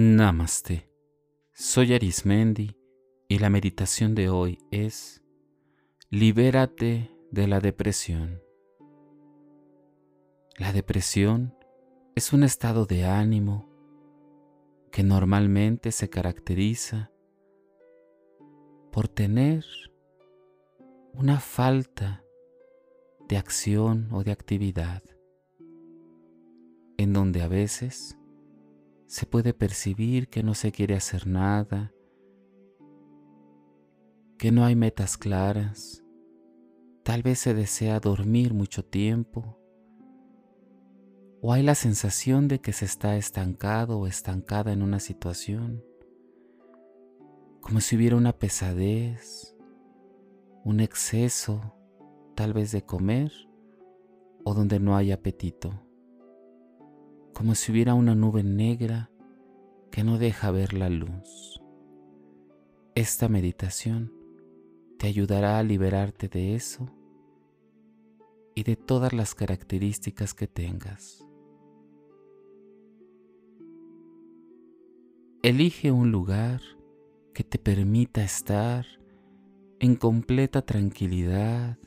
Namaste. Soy Arismendi y la meditación de hoy es Libérate de la depresión. La depresión es un estado de ánimo que normalmente se caracteriza por tener una falta de acción o de actividad, en donde a veces se puede percibir que no se quiere hacer nada, que no hay metas claras, tal vez se desea dormir mucho tiempo, o hay la sensación de que se está estancado o estancada en una situación, como si hubiera una pesadez, un exceso tal vez de comer o donde no hay apetito como si hubiera una nube negra que no deja ver la luz. Esta meditación te ayudará a liberarte de eso y de todas las características que tengas. Elige un lugar que te permita estar en completa tranquilidad,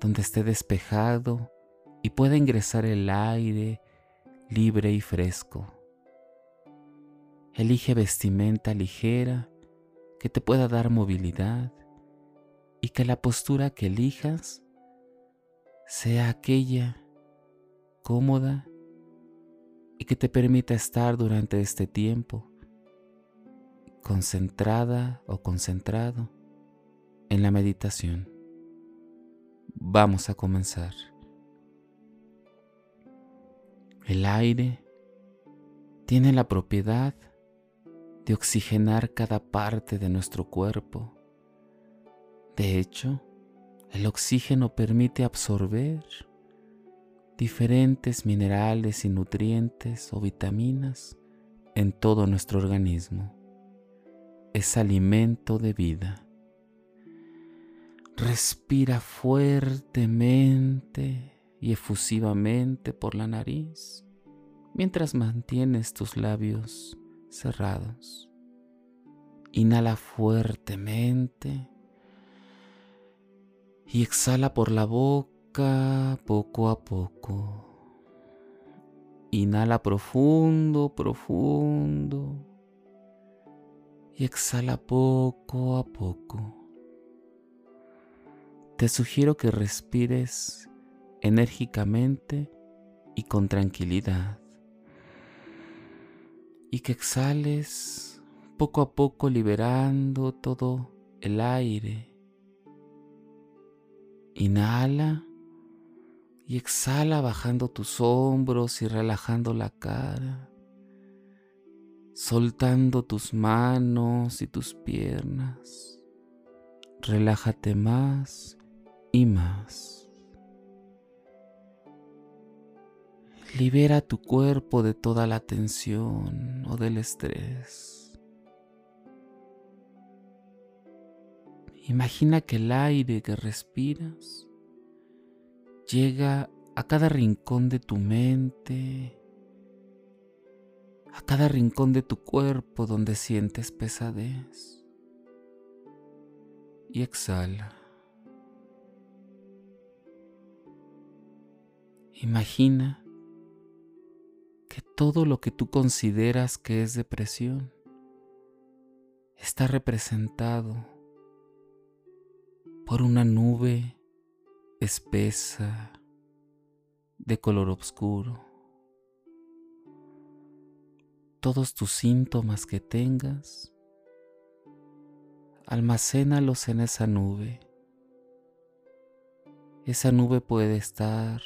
donde esté despejado y pueda ingresar el aire libre y fresco. Elige vestimenta ligera que te pueda dar movilidad y que la postura que elijas sea aquella cómoda y que te permita estar durante este tiempo concentrada o concentrado en la meditación. Vamos a comenzar. El aire tiene la propiedad de oxigenar cada parte de nuestro cuerpo. De hecho, el oxígeno permite absorber diferentes minerales y nutrientes o vitaminas en todo nuestro organismo. Es alimento de vida. Respira fuertemente y efusivamente por la nariz mientras mantienes tus labios cerrados. Inhala fuertemente y exhala por la boca poco a poco. Inhala profundo, profundo y exhala poco a poco. Te sugiero que respires enérgicamente y con tranquilidad. Y que exhales poco a poco liberando todo el aire. Inhala y exhala bajando tus hombros y relajando la cara, soltando tus manos y tus piernas. Relájate más y más. Libera tu cuerpo de toda la tensión o del estrés. Imagina que el aire que respiras llega a cada rincón de tu mente, a cada rincón de tu cuerpo donde sientes pesadez. Y exhala. Imagina todo lo que tú consideras que es depresión está representado por una nube espesa de color oscuro. Todos tus síntomas que tengas, almacénalos en esa nube. Esa nube puede estar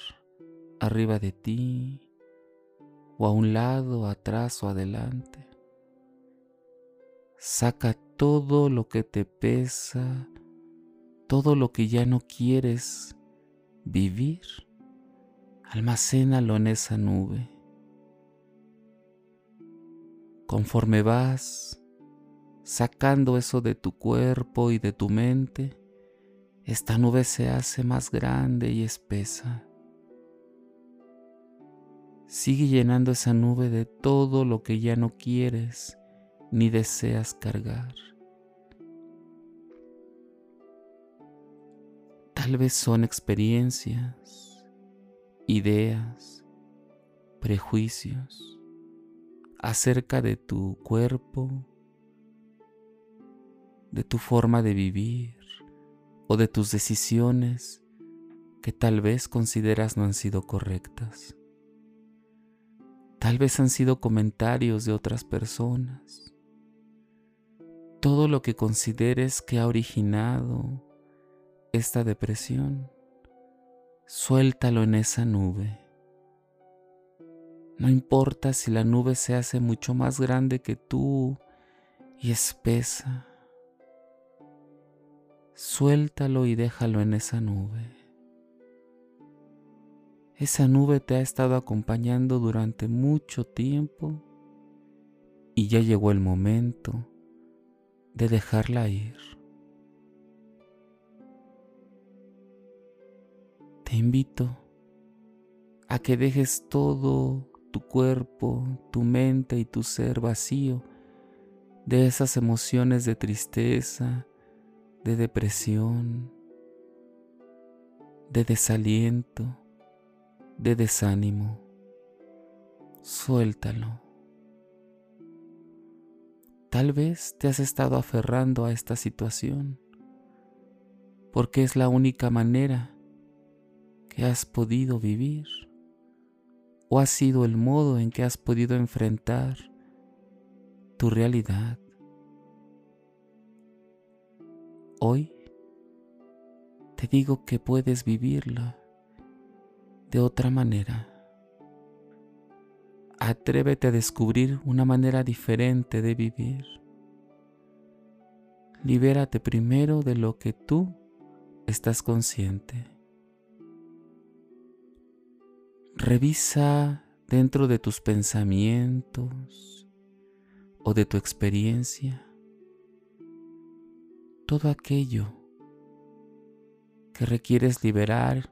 arriba de ti, o a un lado, atrás o adelante. Saca todo lo que te pesa, todo lo que ya no quieres vivir, almacénalo en esa nube. Conforme vas sacando eso de tu cuerpo y de tu mente, esta nube se hace más grande y espesa Sigue llenando esa nube de todo lo que ya no quieres ni deseas cargar. Tal vez son experiencias, ideas, prejuicios acerca de tu cuerpo, de tu forma de vivir o de tus decisiones que tal vez consideras no han sido correctas. Tal vez han sido comentarios de otras personas. Todo lo que consideres que ha originado esta depresión, suéltalo en esa nube. No importa si la nube se hace mucho más grande que tú y espesa. Suéltalo y déjalo en esa nube. Esa nube te ha estado acompañando durante mucho tiempo y ya llegó el momento de dejarla ir. Te invito a que dejes todo tu cuerpo, tu mente y tu ser vacío de esas emociones de tristeza, de depresión, de desaliento, de desánimo. Suéltalo. Tal vez te has estado aferrando a esta situación porque es la única manera que has podido vivir o ha sido el modo en que has podido enfrentar tu realidad. Hoy te digo que puedes vivirla de otra manera. Atrévete a descubrir una manera diferente de vivir. Libérate primero de lo que tú estás consciente. Revisa dentro de tus pensamientos o de tu experiencia todo aquello que requieres liberar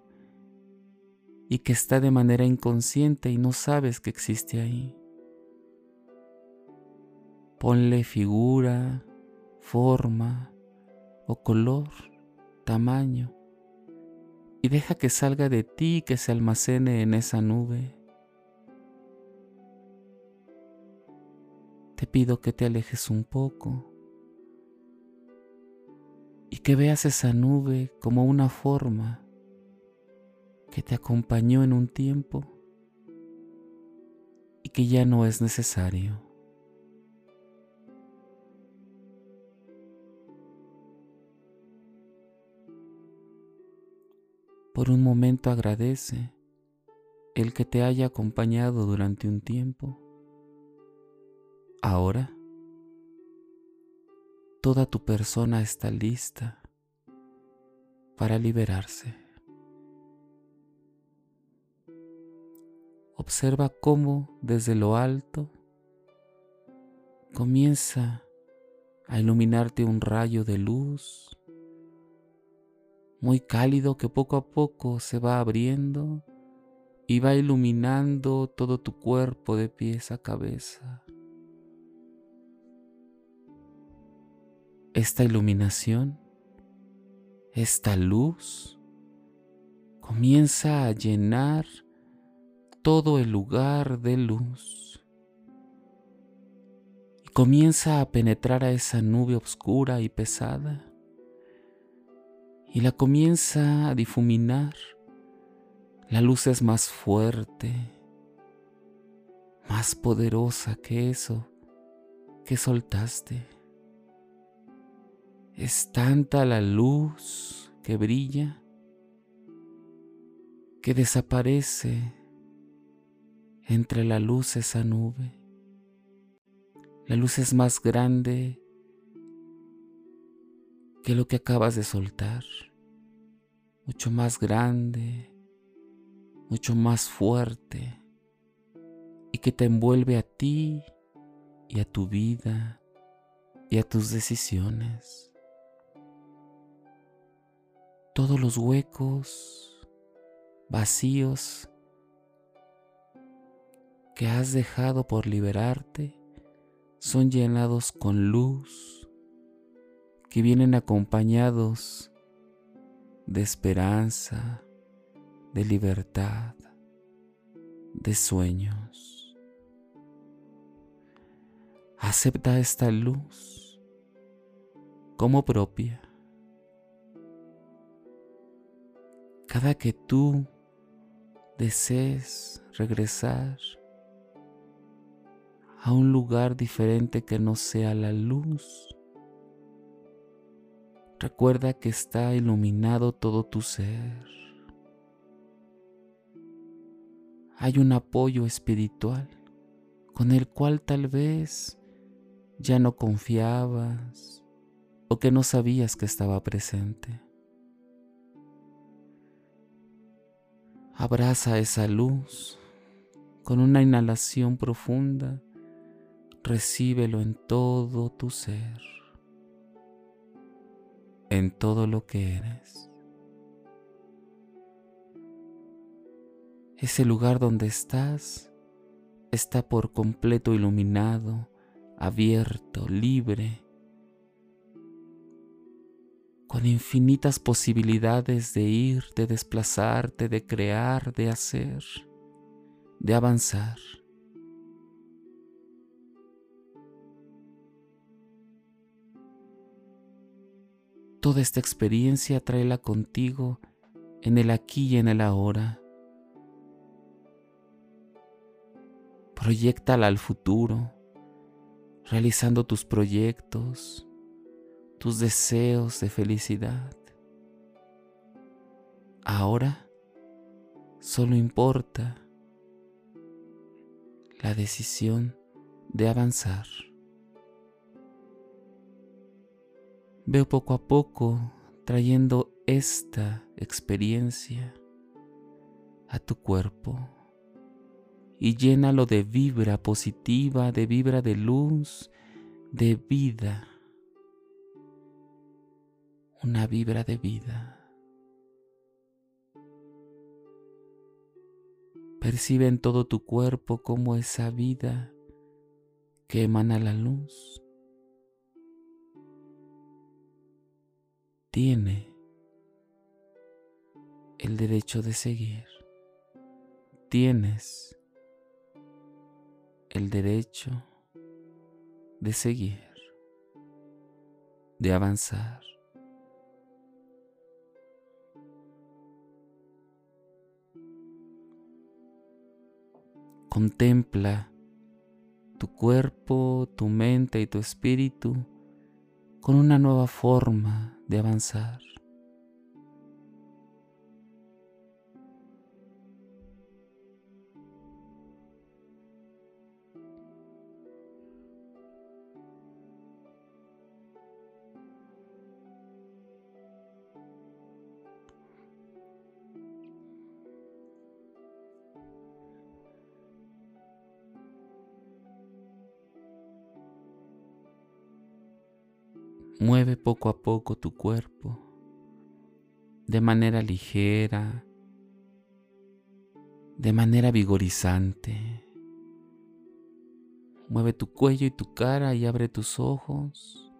y que está de manera inconsciente y no sabes que existe ahí. Ponle figura, forma o color, tamaño y deja que salga de ti y que se almacene en esa nube. Te pido que te alejes un poco y que veas esa nube como una forma que te acompañó en un tiempo y que ya no es necesario. Por un momento agradece el que te haya acompañado durante un tiempo. Ahora toda tu persona está lista para liberarse. Observa cómo desde lo alto comienza a iluminarte un rayo de luz muy cálido que poco a poco se va abriendo y va iluminando todo tu cuerpo de pies a cabeza. esta iluminación, esta luz, comienza a llenar todo el lugar de luz y comienza a penetrar a esa nube oscura y pesada y la comienza a difuminar. La luz es más fuerte, más poderosa que eso que soltaste. Es tanta la luz que brilla que desaparece entre la luz esa nube. La luz es más grande que lo que acabas de soltar, mucho más grande, mucho más fuerte y que te envuelve a ti y a tu vida y a tus decisiones todos los huecos vacíos que has dejado por liberarte son llenados con luz, que vienen acompañados de esperanza, de libertad, de sueños. Acepta esta luz como propia. Cada que tú desees regresar a un lugar diferente que no sea la luz, recuerda que está iluminado todo tu ser. Hay un apoyo espiritual con el cual tal vez ya no confiabas o que no sabías que estaba presente. Abraza esa luz con una inhalación profunda. Recíbelo en todo tu ser, en todo lo que eres. Ese lugar donde estás está por completo iluminado, abierto, libre con infinitas posibilidades de ir, de desplazarte, de crear, de hacer, de avanzar. Esta experiencia tráela contigo en el aquí y en el ahora. Proyectala al futuro, realizando tus proyectos, tus deseos de felicidad. Ahora solo importa la decisión de avanzar. Veo poco a poco trayendo esta experiencia a tu cuerpo y llénalo de vibra positiva, de vibra de luz, de vida una vibra de vida. Percibe en todo tu cuerpo como esa vida que emana la luz tiene el derecho de seguir. Tienes el derecho de seguir, de avanzar. Contempla tu cuerpo, tu mente y tu espíritu con una nueva forma de avanzar. Mueve poco a poco tu cuerpo de manera ligera, de manera vigorizante. Mueve tu cuello y tu cara y abre tus ojos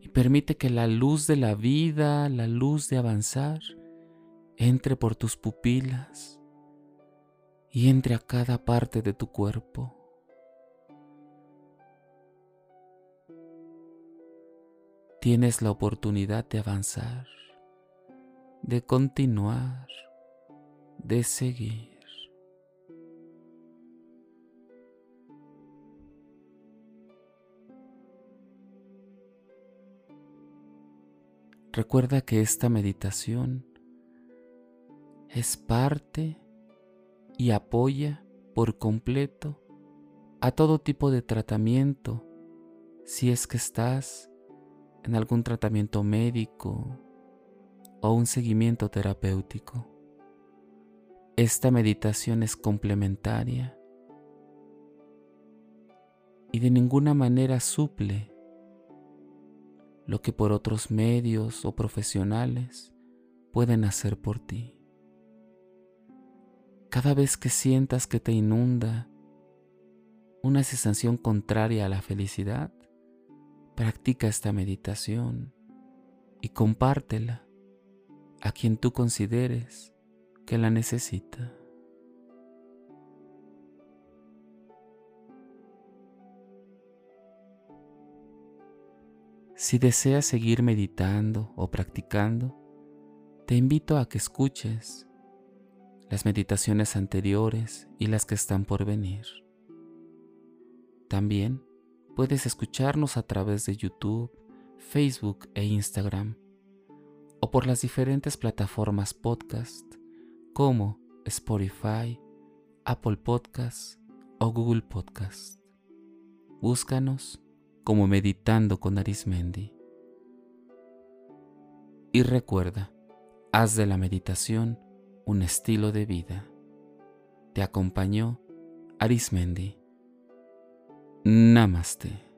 y permite que la luz de la vida, la luz de avanzar, entre por tus pupilas y entre a cada parte de tu cuerpo. Tienes la oportunidad de avanzar, de continuar, de seguir. Recuerda que esta meditación es parte y apoya por completo a todo tipo de tratamiento si es que estás en algún tratamiento médico o un seguimiento terapéutico. Esta meditación es complementaria y de ninguna manera suple lo que por otros medios o profesionales pueden hacer por ti. Cada vez que sientas que te inunda una sensación contraria a la felicidad, practica esta meditación y compártela a quien tú consideres que la necesita. Si deseas seguir meditando o practicando, te invito a que escuches las meditaciones anteriores y las que están por venir. También puedes escucharnos a través de YouTube, Facebook e Instagram, o por las diferentes plataformas podcast como Spotify, Apple Podcast o Google Podcast. Búscanos como Meditando con Arismendi. Y recuerda, haz de la meditación un estilo de vida. Te acompañó Arismendi. Namaste.